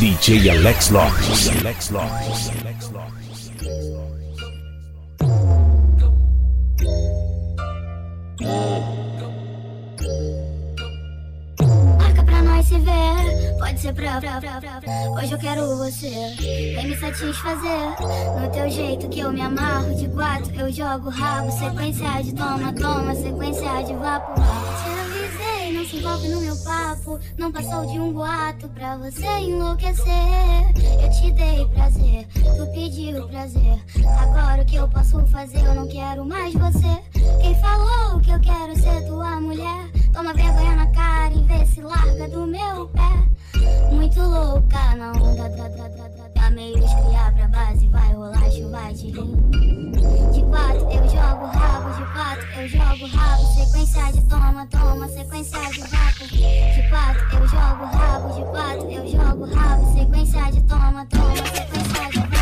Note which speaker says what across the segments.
Speaker 1: DJ Alex Lopes. Alex Lopes. Alex Lopes.
Speaker 2: Marca pra nós se ver, pode ser pra, pra, pra, pra, pra. Hoje eu quero você, vem me satisfazer. No teu jeito que eu me amarro de quatro, eu jogo rabo. Sequência de toma, toma, sequência de vapo. Se envolve no meu papo. Não passou de um boato pra você enlouquecer. Eu te dei prazer, tu pediu prazer. Agora o que eu posso fazer? Eu não quero mais você. Quem falou que eu quero ser tua mulher? Toma vergonha na cara e vê se larga do meu pé. Muito louca na onda da, da, da, meio esfriar pra base, vai rolar chuva de rim. De quatro eu jogo rabo, de quatro eu jogo rabo. Sequência de toma, toma, sequência de vapo. De quatro eu jogo rabo, de quatro eu jogo rabo. Sequência de toma, toma, sequência de vapo.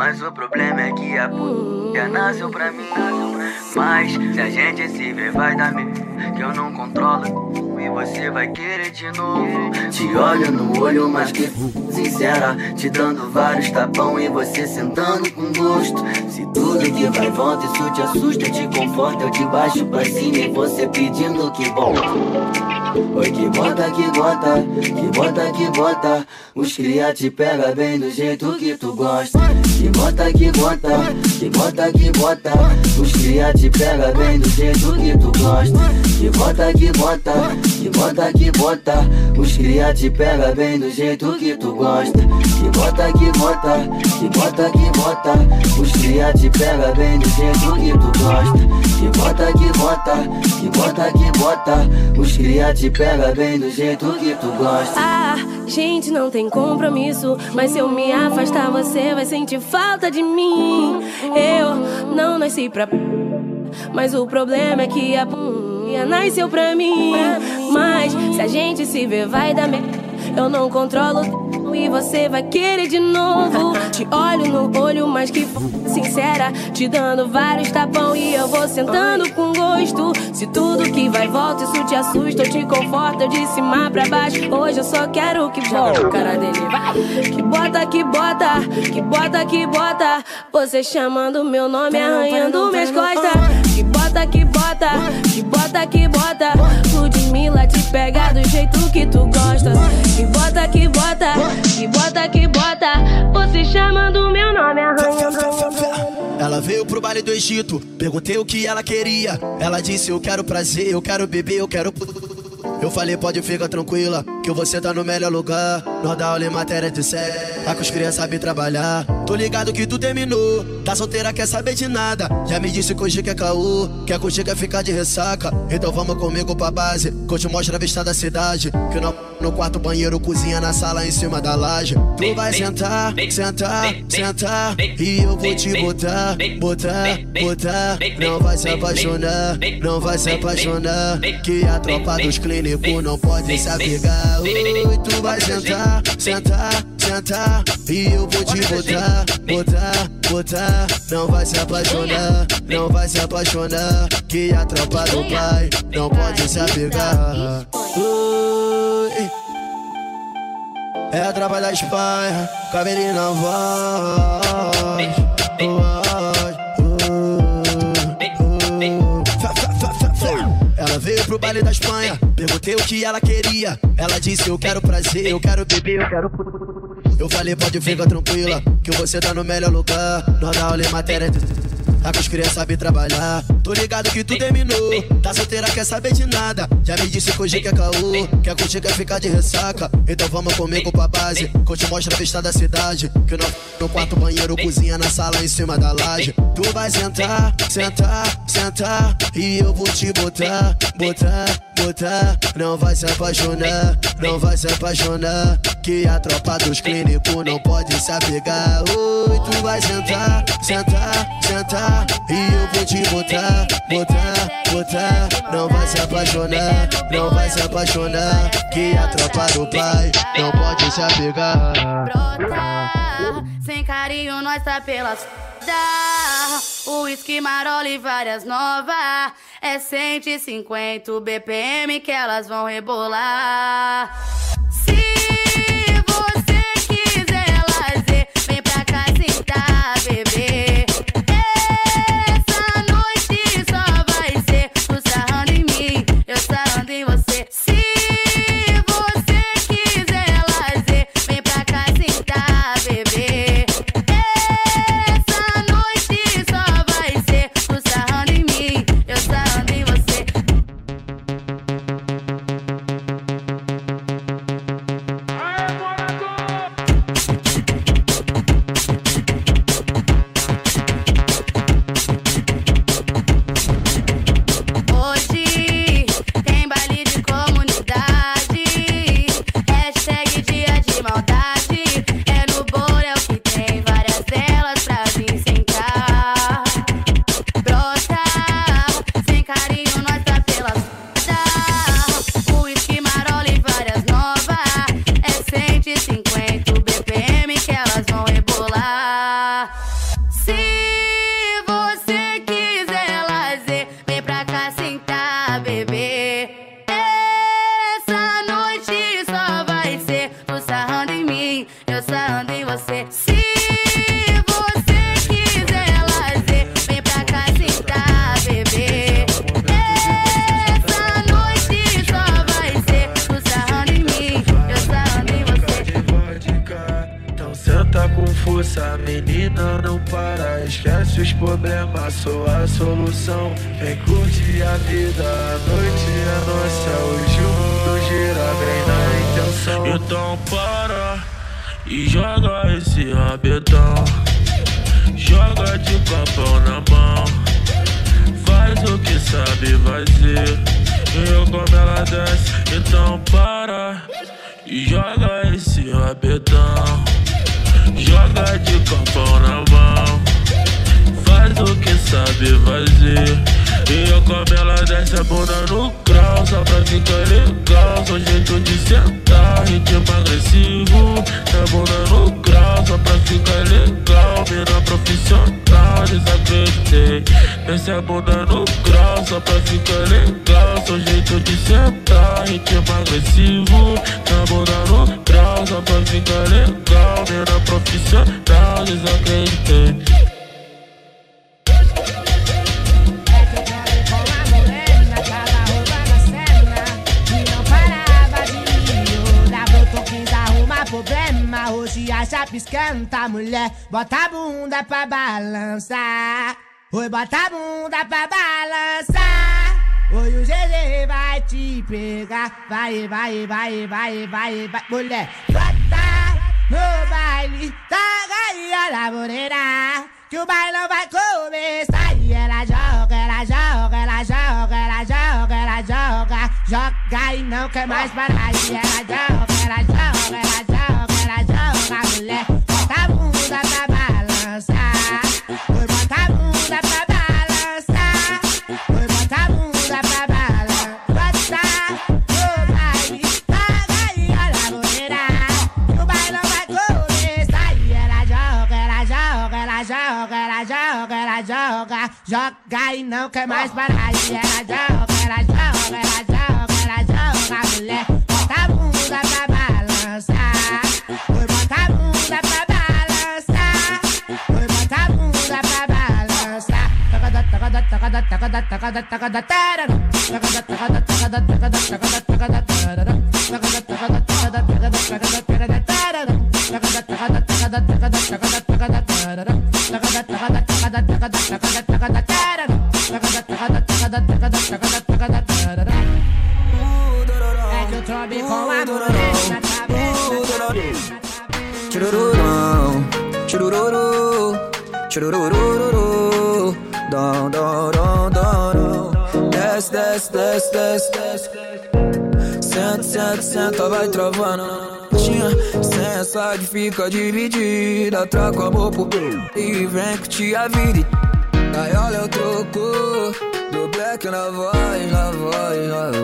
Speaker 3: Mas o problema é que a p já nasceu pra mim. Mas se a gente se ver vai dar merda, que eu não controlo. E você vai querer de novo. Te olho no olho, mas que sincera. Te dando vários tapão e você sentando com gosto. Se tudo que vai volta, isso te assusta, te conforta. Eu de baixo pra cima e você pedindo que volta. Oi, que bota, que bota, que bota, que bota. Os cria te pega bem do jeito que tu gosta. Que bota, que bota, que bota, que bota. Os cria te pega bem do jeito que tu gosta. Que bota, que bota, que bota, que bota. Os cria te pega bem do jeito que tu gosta. Que bota, que bota, que bota, que bota. Os cria te pega bem do jeito que tu gosta. Que bota, que bota, que bota, que bota. Os cria te pega bem do jeito que tu gosta.
Speaker 4: Ah, gente, não tem compromisso. Mas se eu me afastar, você vai sentir falta de mim. Eu não nasci pra. Mas o problema é que a p*** nasceu pra mim. Mas se a gente se ver, vai dar merda. Eu não controlo. E você vai querer de novo. Te olho no olho, mas que sincera. Te dando vários tapão e eu vou sentando com gosto. Se tudo que vai volta, isso te assusta, eu te conforto de cima pra baixo. Hoje eu só quero que volta. O cara dele vai. Que bota, que bota, que bota, que bota. Você chamando meu nome, arranhando minhas costas. Bota, que bota, que bota, que bota. Ludmilla te pega do jeito que tu gosta. Que bota, que bota, que bota, que bota. Você chamando meu nome, arranhando.
Speaker 5: Ela veio pro baile do Egito, perguntei o que ela queria. Ela disse: Eu quero prazer, eu quero beber, eu quero. Eu falei: Pode ficar tranquila, que você tá no melhor lugar. Nós dá aula em matéria de sexo, lá com os crianças sabem trabalhar. Tô ligado que tu terminou, tá solteira, quer saber de nada. Já me disse que hoje quer caô, quer curtir, quer ficar de ressaca. Então vamos comigo pra base, que eu te mostro a vista da cidade. Que no, no quarto, banheiro, cozinha, na sala, em cima da laje. Tu vai sentar, sentar, sentar, e eu vou te botar, botar, botar. Não vai se apaixonar, não vai se apaixonar. Que a tropa dos clínicos não pode se abrigar. Oi, tu vai sentar, sentar, sentar, e eu vou te botar, botar, botar. Não vai se apaixonar, não vai se apaixonar. Que a tropa do pai não pode se abrigar. Oi, é a tropa da Espanha, cabelinho na voz. Veio pro baile da Espanha, perguntei o que ela queria. Ela disse: Eu quero prazer, eu quero beber, eu quero. Eu falei: Pode ficar tranquila, que você tá no melhor lugar. Nós dá aula em matéria com as crianças sabe trabalhar. Tô ligado que tu terminou. Tá solteira, quer saber de nada. Já me disse que hoje quer caô. Quer curtir, quer ficar de ressaca. Então vamos comigo pra base. Que eu te mostro a vista da cidade. Que nós no quarto, banheiro, cozinha na sala em cima da laje. Tu vai sentar, sentar, sentar. E eu vou te botar, botar, botar. Não vai se apaixonar, não vai se apaixonar. Que a tropa dos clínicos não pode se apegar. Oi, tu vai sentar, sentar, sentar. E eu vou te botar, botar, botar. Não vai se apaixonar, não vai se apaixonar. Que a tropa do pai não pode se apegar.
Speaker 6: Brota, sem carinho nós tá pelas o Whisky Marola e várias novas É 150 BPM que elas vão rebolar
Speaker 7: com força, menina, não para. Esquece os problemas, sou a solução. Vem curtir a vida, a noite é nossa. O mundo gira bem na intenção. Então para e joga esse rabetão. Joga de papão na mão. Faz o que sabe fazer. Eu como ela desce, então para e joga esse rabetão. Joga de papão na mão. Faz o que sabe fazer. E eu como ela desce a bunda no grau Só pra ficar legal Só jeito de sentar Ritmo agressivo. Na bunda no grau Só pra ficar legal. Mina profissional Desacreditei Desce a bunda no grau Só pra ficar legal. Só jeito de sentar Ritmo agressivo. Na bunda no grau Só pra ficar legal. Mina profissional Desacreditei
Speaker 8: esquenta, mulher Bota a bunda pra balançar. Oi, bota a bunda pra balançar. Oi, o GG vai te pegar. Vai, vai, vai, vai, vai, vai. Mulher, bota no baile aí, olha, morena Que o bailão vai começar. E ela joga, ela joga, ela joga, ela joga, ela joga. Joga e não quer mais parar E ela joga, ela joga, ela joga, joga Mulher, bota a bunda pra balançar. Oi, bota a bunda pra balançar. Oi, bota a bunda pra balançar. No baile aí, olha, morena o bailão vai começar E ela joga, ela joga, ela joga, ela joga, ela joga. Joga e não quer mais parar. E ela joga, ela joga, ela joga, ela joga Mulher, bota a bunda pra balançar balançar. Levanta a bunda pra balançar. Levanta a bunda pra balançar. Tagada, tagada, tagada, tagada, tagada, tagada, tarará. Tagada, tagada, tagada, tagada, tagada, tagada, tarará. Tagada, tagada, tagada, tagada, tagada, tagada, tarará. Tagada, tagada, tagada, tagada, tagada, tagada, tarará. Tagada, tagada, tagada, tagada, tagada, tagada, tarará.
Speaker 9: Tagada, tagada, tagada, tagada, Churururão, churururu, chururururu, dom, dom, dom, dom, dom. Desce, desce, desce, desce, desce. Senta, senta, senta, vai travando. Sensa de fica dividida. Trago amor pro e vem que te vida. Aí olha o troco do black na voz, na voz, na voz,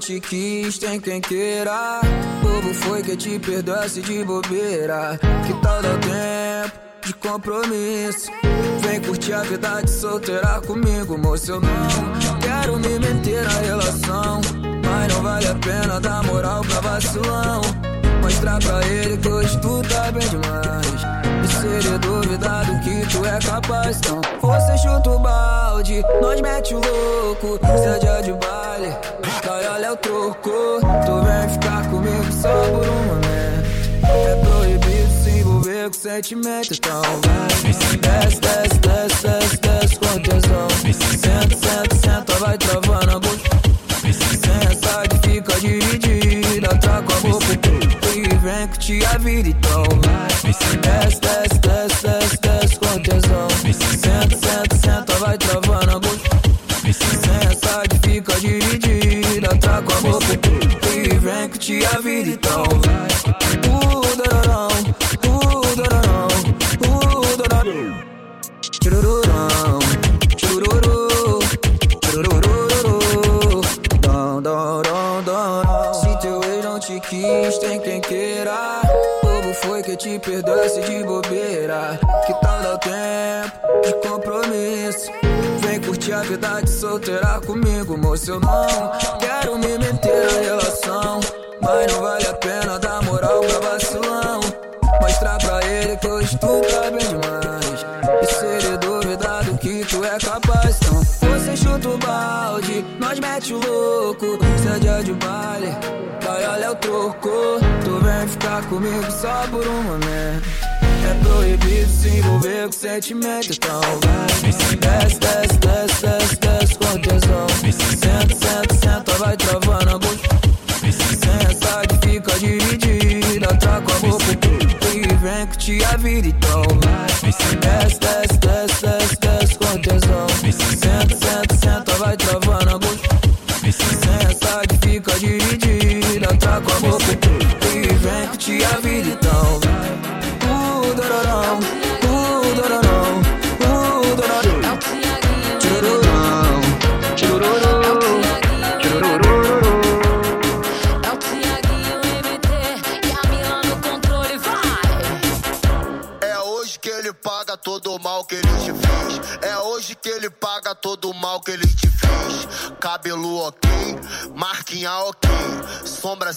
Speaker 9: te quis, tem quem queira. Bobo foi que te perdoasse de bobeira. Que tal dar tempo de compromisso? Vem curtir a vida de solteira comigo, moço. Eu não quero me meter na relação. Mas não vale a pena dar moral pra vacilão. Mostrar pra ele que hoje tu tá bem demais. E se ele duvidar do que tu é capaz, então você chuta o balde, nós mete o louco. Se é dia de baile, cai olha o troco. Tu vem ficar comigo só por um momento. É proibido se envolver com sentimento, então vai. Desce, desce, desce, desce, desce com tesão. Senta, senta, senta, vai travando a boca. Sensa de fica dividida, trago a boca e vem que te a vida, então. Desce, desce, desce, desce, desce com tesão. Senta, senta, senta, vai travando a boca. Sensa de fica dividida, trago a boca e vem que te a vida, então de baile, vai olha o troco. Tu vem ficar comigo só por um momento. É proibido se envolver com sentimento, então vai. Desce, desce, desce, desce, desce com tesão. Senta, senta, senta, vai travando a boca. Sensa de fica dividida, trago a boca e vem que te a vida, então vai.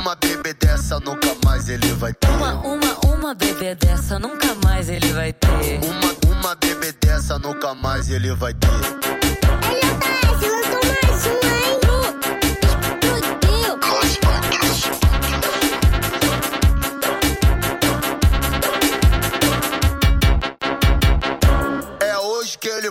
Speaker 10: Uma bebê dessa nunca mais ele vai ter.
Speaker 11: Uma, uma, uma bebê dessa nunca mais ele vai ter.
Speaker 10: Uma, uma bebê dessa nunca mais ele vai ter.
Speaker 2: Lançou mais uma, hein? Explodiu.
Speaker 10: É hoje que ele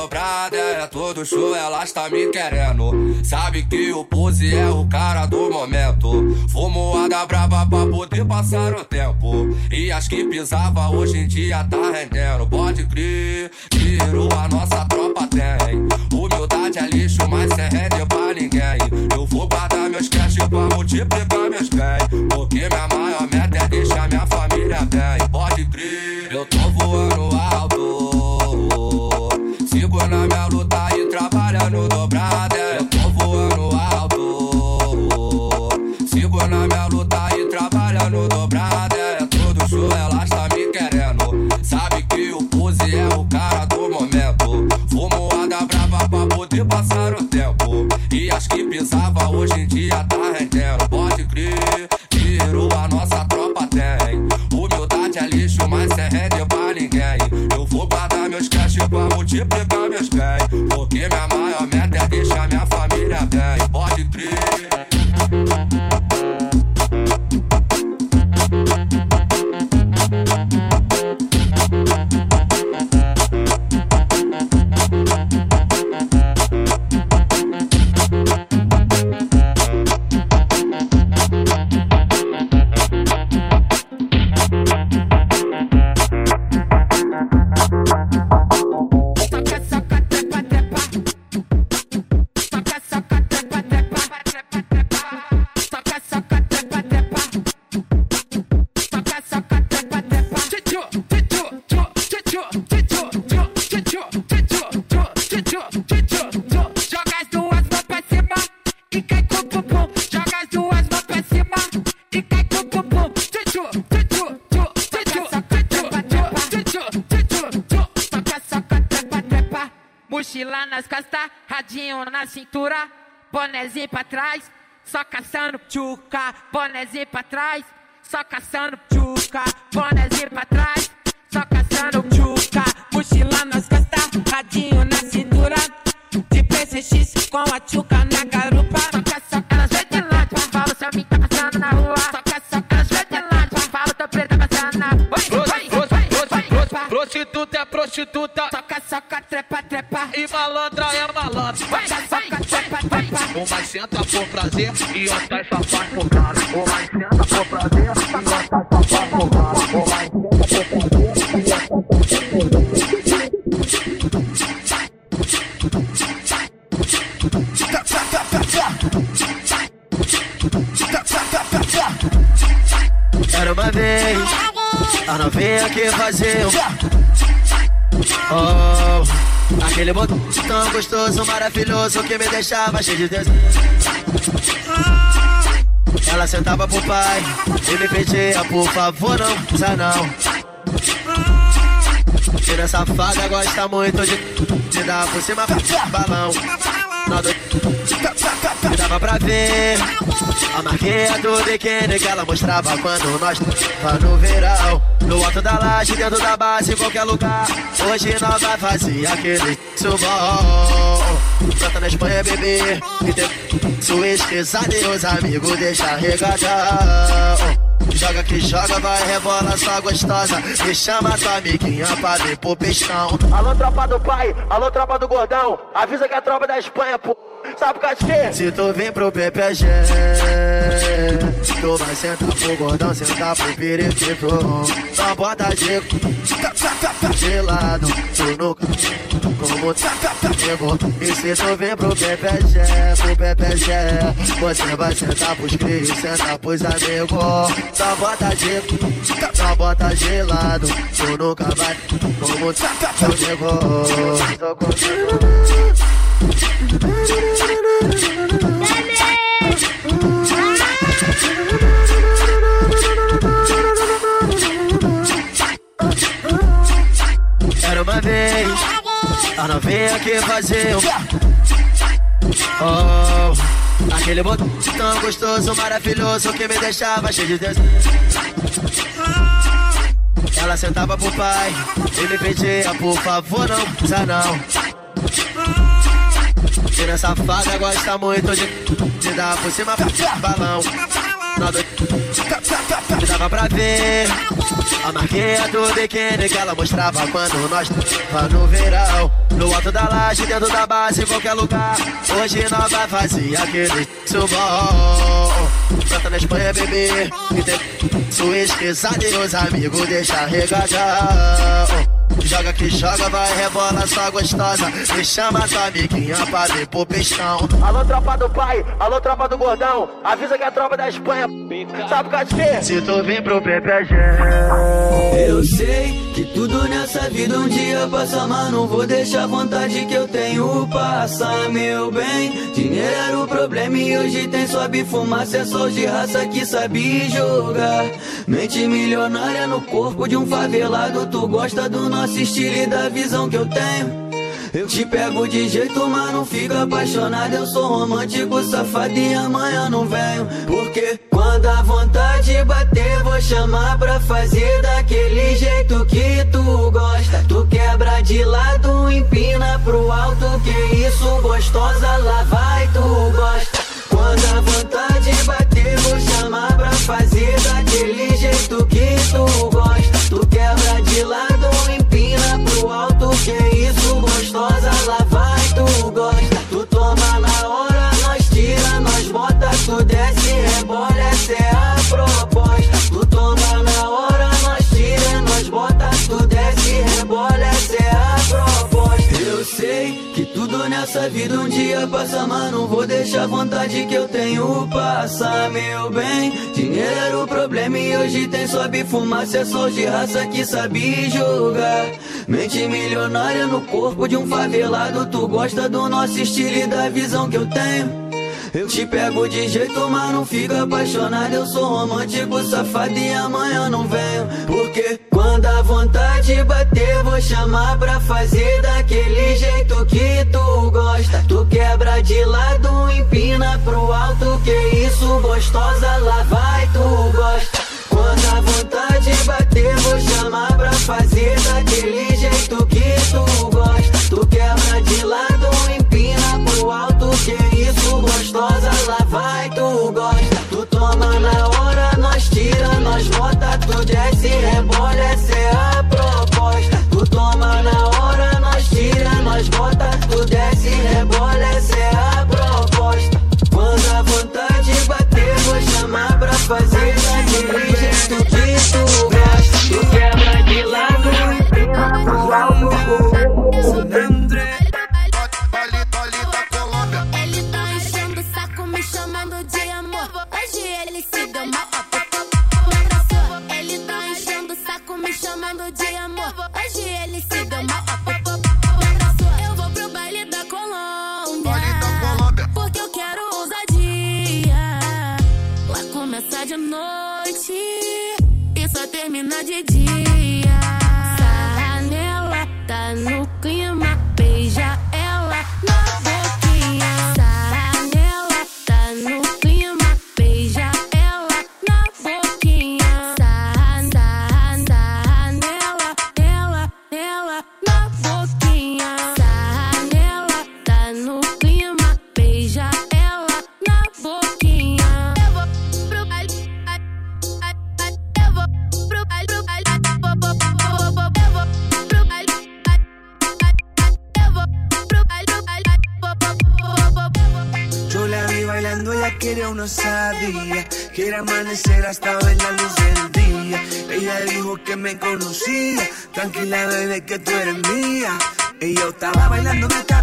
Speaker 12: Dobrada. É todo show, ela está me querendo. Sabe que o pose é o cara do momento. Fumoada brava pra poder passar o tempo. E as que pisava hoje em dia tá rendendo. Pode crer, tiro a nossa tropa tem. Humildade é lixo, mas sem rende pra ninguém. Eu vou guardar meus cash pra multiplicar meus bens. Porque minha maior meta é deixar minha família bem. Pode crer, eu tô Sigo na minha luta e trabalhando dobrada. Eu tô voando alto. Sigo na minha luta e trabalhando dobrada. É todo show, ela está me querendo. Sabe que o pose é o cara do momento. Fumoada brava pra poder passar o tempo. E as que pisava hoje em dia tá multiplicar meus bens.
Speaker 13: Costas, radinho na cintura, bonezinho pra trás, só caçando tchuca. Bonezinho pra trás, só caçando tchuca. Bonezinho pra trás, só caçando tchuca. Mochila nas costas, radinho na cintura, de PCX com a tchuca na garupa. Soca, soca, elas vêm de longe, falo se tá passando na rua. Soca, soca, elas vêm de longe, falo tô preta passando na rua.
Speaker 14: Prostituta é prostituta.
Speaker 13: Soca, soca, trepa, trepa.
Speaker 14: E malandra é malandra.
Speaker 13: Vai, soca, trepa, trepa.
Speaker 14: Uma senta por prazer e outra só faz por cara. Uma senta por prazer e outra só faz por cara. Uma senta por prazer e outra só faz por cara.
Speaker 5: Era uma vez, a novinha que fazia um... Oh, aquele botão tão gostoso, maravilhoso que me deixava cheio de desejo. Ela sentava pro pai e me pedia, por favor, não usa não. Tira safada gosta muito de, de dar por cima balão. Na do... E dava pra ver a marquinha do biquíni que ela mostrava quando nós tava no verão. No alto da laje, dentro da base, em qualquer lugar. Hoje nós vai fazer aquele subom. Canta na Espanha, bebê. Sua esqueçada e os amigos deixa regadão. Joga que joga, vai rebola só gostosa. Me chama tua amiguinha pra vir pro pestão. Alô, tropa do pai, alô, tropa do gordão. Avisa que é a tropa da Espanha, pô. Sabe por causa de quê? Se tu vem pro PPG, Tu vai sentar pro gordão, sentar pro periquito. Só bota de de lado, tu nunca como chegou. E se tu vem pro PPG, pro PPG, você vai sentar pros cris, sentar pros amigos. Só bota de, só bota de lado, tu nunca vai como chegou. Tô contigo. Vez, a novinha que fazer o. Oh, aquele botão tão gostoso, maravilhoso que me deixava cheio de Deus. Ela sentava pro pai e me pedia, por favor, não precisa não. Tira safada gosta muito de, de dar por cima balão. Dava pra ver a marquinha do biquíni que ela mostrava quando nós tava no verão. No alto da laje, dentro da base, em qualquer lugar. Hoje nós vai fazer aquele subom. Canta na Espanha, bebê. E tem e os amigos deixa regadão. Joga que joga, vai rebola só gostosa. Me chama tua amiguinha pra vir pro pistão. Alô, tropa do pai, alô, tropa do gordão. Avisa que é a tropa da Espanha. Sabe o que de quê? Se tu vir pro PPG.
Speaker 15: Eu sei que tudo nessa vida um dia passa, mas não vou deixar a vontade que eu tenho passar, meu bem. Dinheiro era o problema e hoje tem sobe fumaça, é só de raça que sabe jogar. Mente milionária no corpo de um favelado, tu gosta do nosso estilo e da visão que eu tenho. Eu te pego de jeito, mas não fica apaixonado. Eu sou romântico, safado e amanhã não venho. Porque quando a vontade bater, vou chamar pra fazer daquele jeito que tu gosta. Tu quebra de lado, empina pro alto. Que isso, gostosa, lá vai, tu gosta. Quando a vontade bater, vou chamar pra fazer daquele jeito que tu gosta. Tu quebra de lado, nessa vida um dia passa, mas não vou deixar a vontade que eu tenho passar, meu bem. Dinheiro era o problema e hoje tem sobe fumaça, é só de raça que sabe jogar. Mente milionária no corpo de um favelado, tu gosta do nosso estilo e da visão que eu tenho. Eu te pego de jeito, mas não fica apaixonado. Eu sou romântico, safado e amanhã não venho. Porque quando a vontade bater, vou chamar pra fazer daquele jeito que tu gosta. Tu quebra de lado, empina pro alto. Que isso, gostosa, lá vai, tu gosta. Quando a vontade bater, vou chamar pra fazer daquele jeito que tu gosta. Tu quebra de lado, fazer
Speaker 6: começa de noite e só termina de dia. Sarra nela, tá no clima, beija
Speaker 16: que tú eres mía. Y yo estaba bailándome, estaba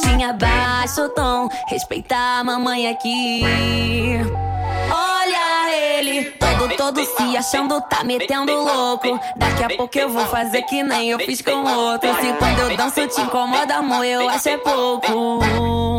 Speaker 11: contatinho abaixo o tom. Respeitar a mamãe aqui. Olha ele, todo, todo se achando, tá metendo louco. Daqui a pouco eu vou fazer que nem eu fiz com outro. Se quando eu danço te incomoda, amor, eu acho é pouco.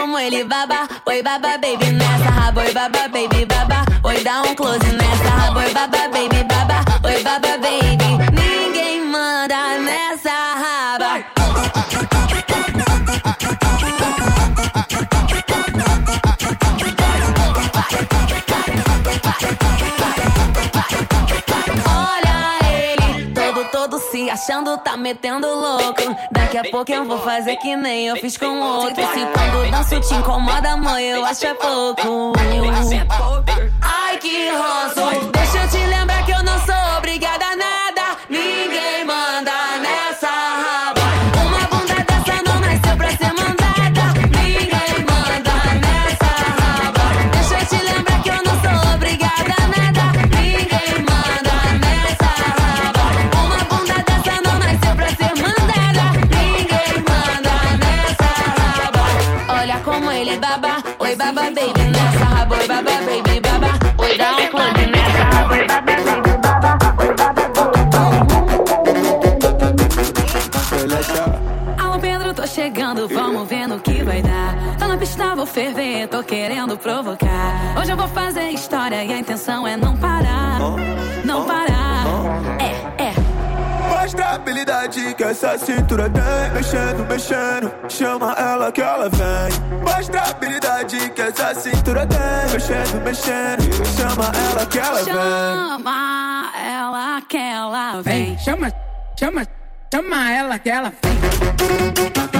Speaker 11: Como ele baba, oi baba baby nessa. Raba, oi baba baby baba, oi dá um close nessa. Raba, oi baba baby baba, oi baba baby. Ninguém manda nessa. raba. Se achando, tá metendo louco. Daqui a pouco eu vou fazer que nem eu fiz com outro. Se quando danço te incomoda, mãe, eu acho é pouco. Ai, que ranço. Deixa eu te lembrar que eu não sou obrigada nada. Baby, nessa raba. Oi, baba, baby, baba. Oi, dá um clone nessa baba, Alô, Pedro, tô chegando, vamos ver no que vai dar. Tô na pista, vou ferver, tô querendo provocar. Hoje eu vou fazer história e a intenção é não parar. Não parar. É, é.
Speaker 16: Mostra a habilidade que essa cintura tem. Mexendo, mexendo, chama ela que ela vem. Mostra a habilidade que essa cintura tem. Mexendo, mexendo, chama ela que ela vem.
Speaker 17: Chama ela que ela vem.
Speaker 18: Vem, chama, chama, chama ela que ela vem.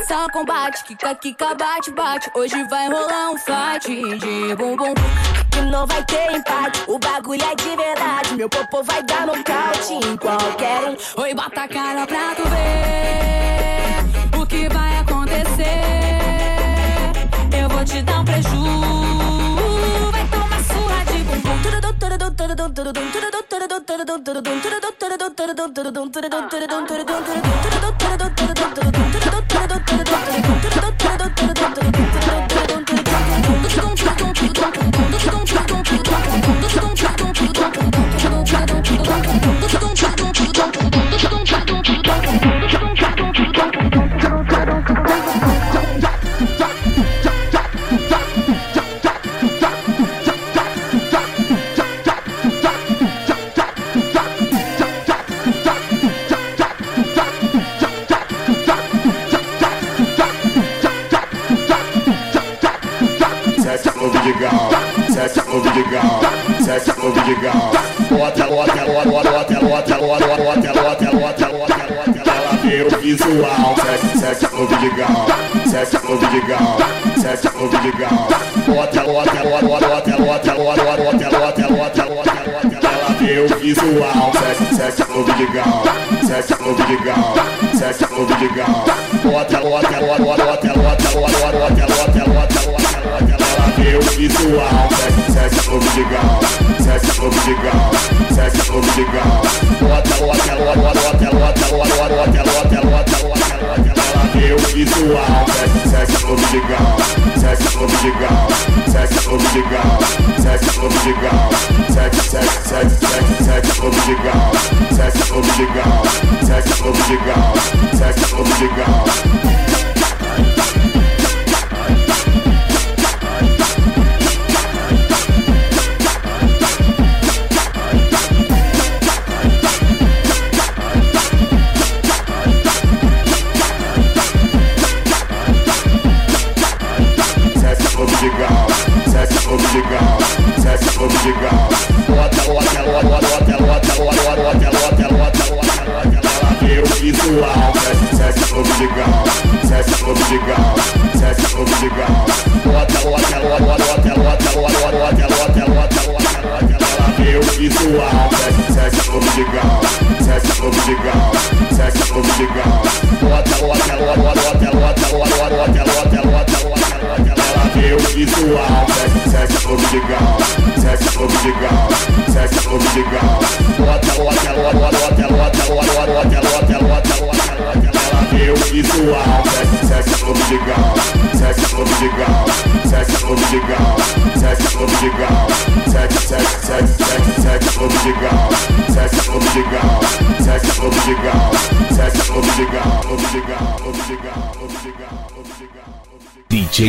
Speaker 19: coração combate, kika, kika, bate, bate. Hoje vai rolar um fight de bumbum. Que não vai ter empate, o bagulho é de verdade. Meu popô vai dar nocaute em qualquer um.
Speaker 17: Oi, bota a cara pra tu ver o que vai acontecer. Eu vou te dar um prejuízo. Vai tomar surra de bumbum.
Speaker 20: Thank you. sexual, sexo legal, sexo legal, sexo legal. Bota, bota, bota, bota, bota, bota, bota, bota, bota, bota, bota, ela vê visual, sexo legal, sexo legal, sexo legal. Bota, bota, bota, bota, bota, bota, bota, bota, bota, bota, bota, ela vê visual, sexo legal, sexo legal, sexo legal. Bota, bota, bota, bota obligado, sexo obligado, sexo obligado, sexo obligado, tax, sexo, sexo, sexo, tax, obligado,
Speaker 21: sexo obligado, tax, obligado, sexo obligado.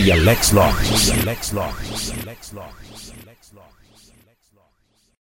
Speaker 21: Lex LexLock. Lex